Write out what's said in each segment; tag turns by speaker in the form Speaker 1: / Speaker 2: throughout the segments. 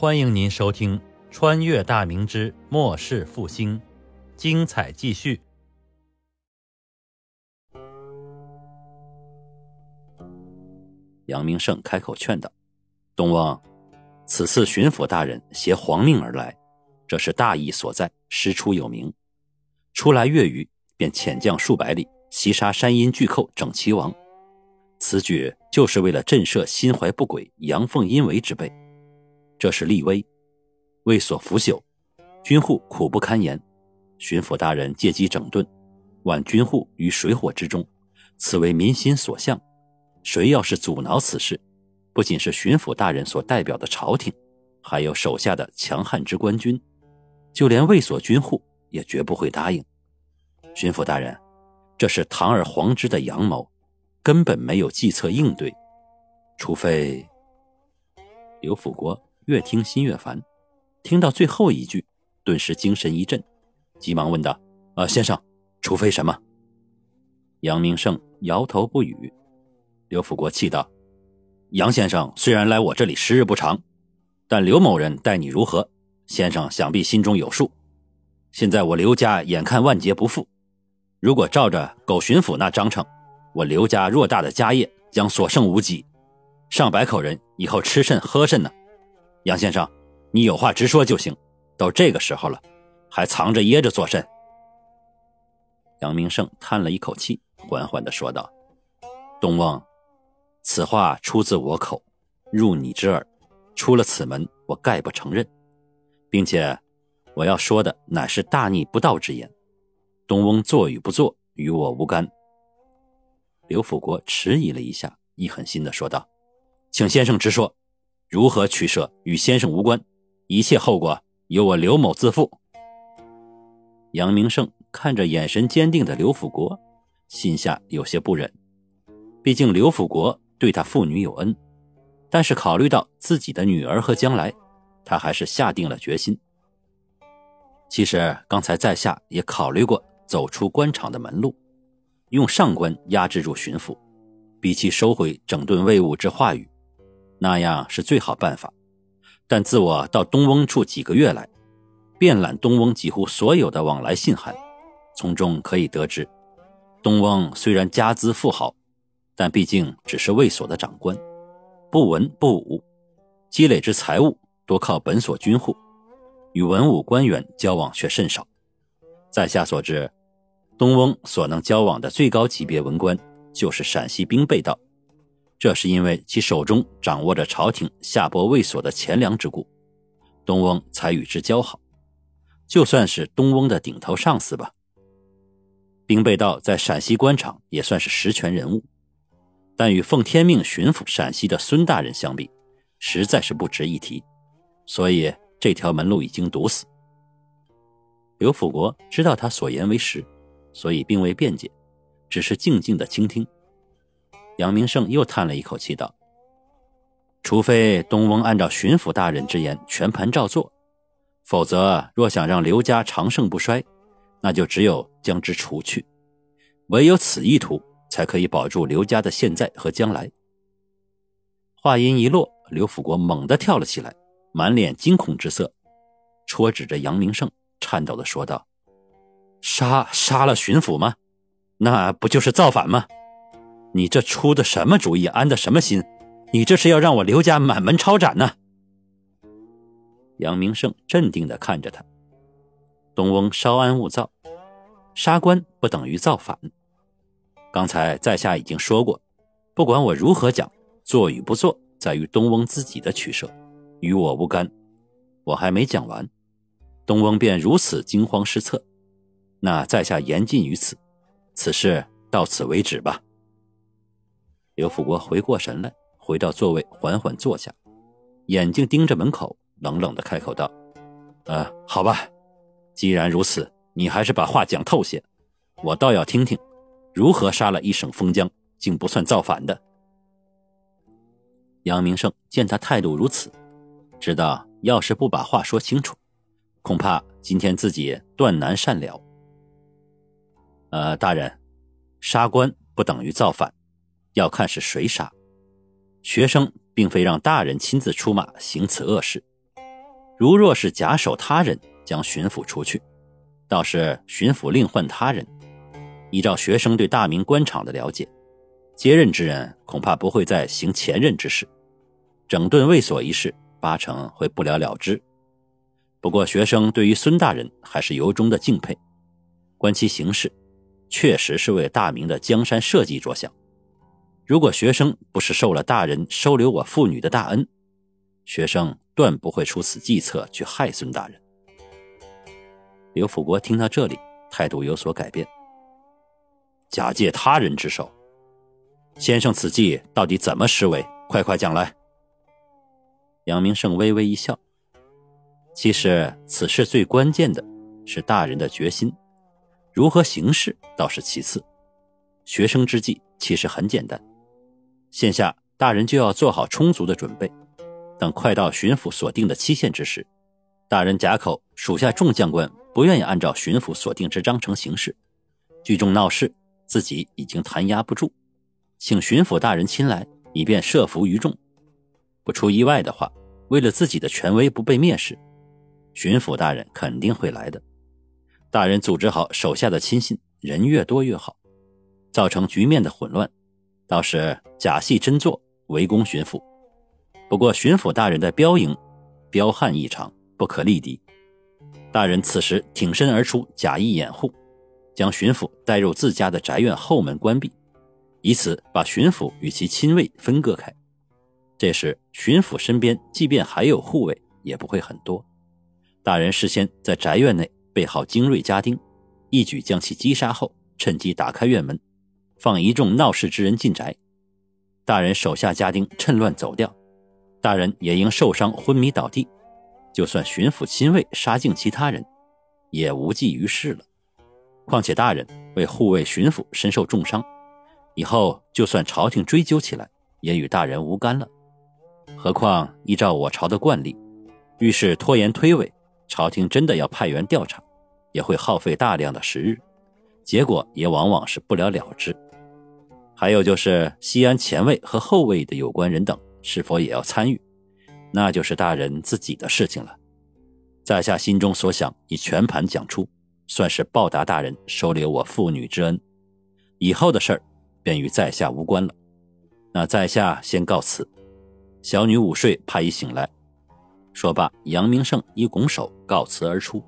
Speaker 1: 欢迎您收听《穿越大明之末世复兴》，精彩继续。
Speaker 2: 杨明胜开口劝道：“东翁，此次巡抚大人携皇命而来，这是大义所在，师出有名。初来粤语，便遣将数百里，袭杀山阴巨寇整齐王。此举就是为了震慑心怀不轨、阳奉阴违之辈。”这是立威，为所腐朽，军户苦不堪言。巡抚大人借机整顿，挽军户于水火之中，此为民心所向。谁要是阻挠此事，不仅是巡抚大人所代表的朝廷，还有手下的强悍之官军，就连卫所军户也绝不会答应。巡抚大人，这是堂而皇之的阳谋，根本没有计策应对，除非刘辅国。越听心越烦，听到最后一句，顿时精神一振，急忙问道：“啊，先生，除非什么？”杨明胜摇头不语。刘辅国气道：“杨先生虽然来我这里时日不长，但刘某人待你如何，先生想必心中有数。现在我刘家眼看万劫不复，如果照着狗巡抚那章程，我刘家偌大的家业将所剩无几，上百口人以后吃甚喝甚呢？”杨先生，你有话直说就行。都这个时候了，还藏着掖着做甚？杨明胜叹了一口气，缓缓的说道：“东翁，此话出自我口，入你之耳，出了此门，我概不承认，并且我要说的乃是大逆不道之言。东翁做与不做，与我无干。”刘辅国迟疑了一下，一狠心的说道：“请先生直说。”如何取舍与先生无关，一切后果由我刘某自负。杨明胜看着眼神坚定的刘辅国，心下有些不忍。毕竟刘辅国对他父女有恩，但是考虑到自己的女儿和将来，他还是下定了决心。其实刚才在下也考虑过走出官场的门路，用上官压制住巡抚，比其收回整顿卫务之话语。那样是最好办法，但自我到东翁处几个月来，遍览东翁几乎所有的往来信函，从中可以得知，东翁虽然家资富豪，但毕竟只是卫所的长官，不文不武，积累之财物多靠本所军户，与文武官员交往却甚少。在下所知，东翁所能交往的最高级别文官，就是陕西兵备道。这是因为其手中掌握着朝廷下拨卫所的钱粮之故，东翁才与之交好，就算是东翁的顶头上司吧。兵备道在陕西官场也算是实权人物，但与奉天命巡抚陕西的孙大人相比，实在是不值一提，所以这条门路已经堵死。刘辅国知道他所言为实，所以并未辩解，只是静静的倾听。杨明胜又叹了一口气，道：“除非东翁按照巡抚大人之言全盘照做，否则若想让刘家长盛不衰，那就只有将之除去。唯有此意图，才可以保住刘家的现在和将来。”话音一落，刘辅国猛地跳了起来，满脸惊恐之色，戳指着杨明胜，颤抖地说道：“杀杀了巡抚吗？那不就是造反吗？”你这出的什么主意，安的什么心？你这是要让我刘家满门抄斩呢？杨明胜镇定的看着他，东翁稍安勿躁，杀官不等于造反。刚才在下已经说过，不管我如何讲，做与不做，在于东翁自己的取舍，与我无干。我还没讲完，东翁便如此惊慌失措，那在下言尽于此，此事到此为止吧。刘辅国回过神来，回到座位，缓缓坐下，眼睛盯着门口，冷冷的开口道：“呃，好吧，既然如此，你还是把话讲透些，我倒要听听，如何杀了一省封疆，竟不算造反的。”杨明胜见他态度如此，知道要是不把话说清楚，恐怕今天自己断难善了。呃，大人，杀官不等于造反。要看是谁杀，学生并非让大人亲自出马行此恶事，如若是假手他人，将巡抚除去；倒是巡抚另换他人，依照学生对大明官场的了解，接任之人恐怕不会再行前任之事，整顿卫所一事八成会不了了之。不过，学生对于孙大人还是由衷的敬佩，观其行事，确实是为大明的江山社稷着想。如果学生不是受了大人收留我父女的大恩，学生断不会出此计策去害孙大人。刘辅国听到这里，态度有所改变。假借他人之手，先生此计到底怎么施为？快快讲来。杨明胜微微一笑。其实此事最关键的是大人的决心，如何行事倒是其次。学生之计其实很简单。现下大人就要做好充足的准备，等快到巡抚所定的期限之时，大人假口属下众将官不愿意按照巡抚所定之章程行事，聚众闹事，自己已经弹压不住，请巡抚大人亲来，以便设伏于众。不出意外的话，为了自己的权威不被蔑视，巡抚大人肯定会来的。大人组织好手下的亲信，人越多越好，造成局面的混乱。倒是假戏真做，围攻巡抚。不过巡抚大人的标营彪悍异常，不可力敌。大人此时挺身而出，假意掩护，将巡抚带入自家的宅院后门关闭，以此把巡抚与其亲卫分割开。这时巡抚身边即便还有护卫，也不会很多。大人事先在宅院内备好精锐家丁，一举将其击杀后，趁机打开院门。放一众闹事之人进宅，大人手下家丁趁乱走掉，大人也因受伤昏迷倒地。就算巡抚亲卫杀尽其他人，也无济于事了。况且大人为护卫巡抚身受重伤，以后就算朝廷追究起来，也与大人无干了。何况依照我朝的惯例，遇事拖延推诿，朝廷真的要派员调查，也会耗费大量的时日，结果也往往是不了了之。还有就是西安前卫和后卫的有关人等是否也要参与，那就是大人自己的事情了。在下心中所想已全盘讲出，算是报答大人收留我父女之恩。以后的事儿便与在下无关了。那在下先告辞。小女午睡，怕已醒来。说罢，杨明胜一拱手告辞而出。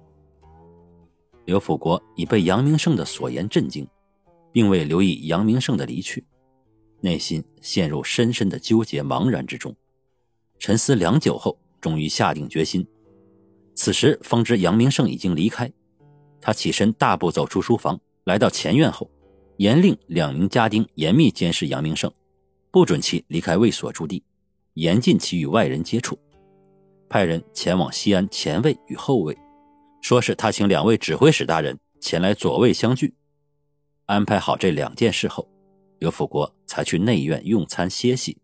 Speaker 2: 刘辅国已被杨明胜的所言震惊。并未留意杨明胜的离去，内心陷入深深的纠结茫然之中。沉思良久后，终于下定决心。此时方知杨明胜已经离开，他起身大步走出书房，来到前院后，严令两名家丁严密监视杨明胜，不准其离开卫所驻地，严禁其与外人接触。派人前往西安前卫与后卫，说是他请两位指挥使大人前来左卫相聚。安排好这两件事后，刘辅国才去内院用餐歇息。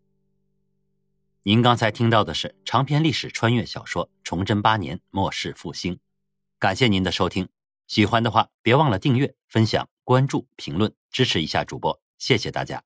Speaker 1: 您刚才听到的是长篇历史穿越小说《崇祯八年末世复兴》，感谢您的收听。喜欢的话，别忘了订阅、分享、关注、评论，支持一下主播，谢谢大家。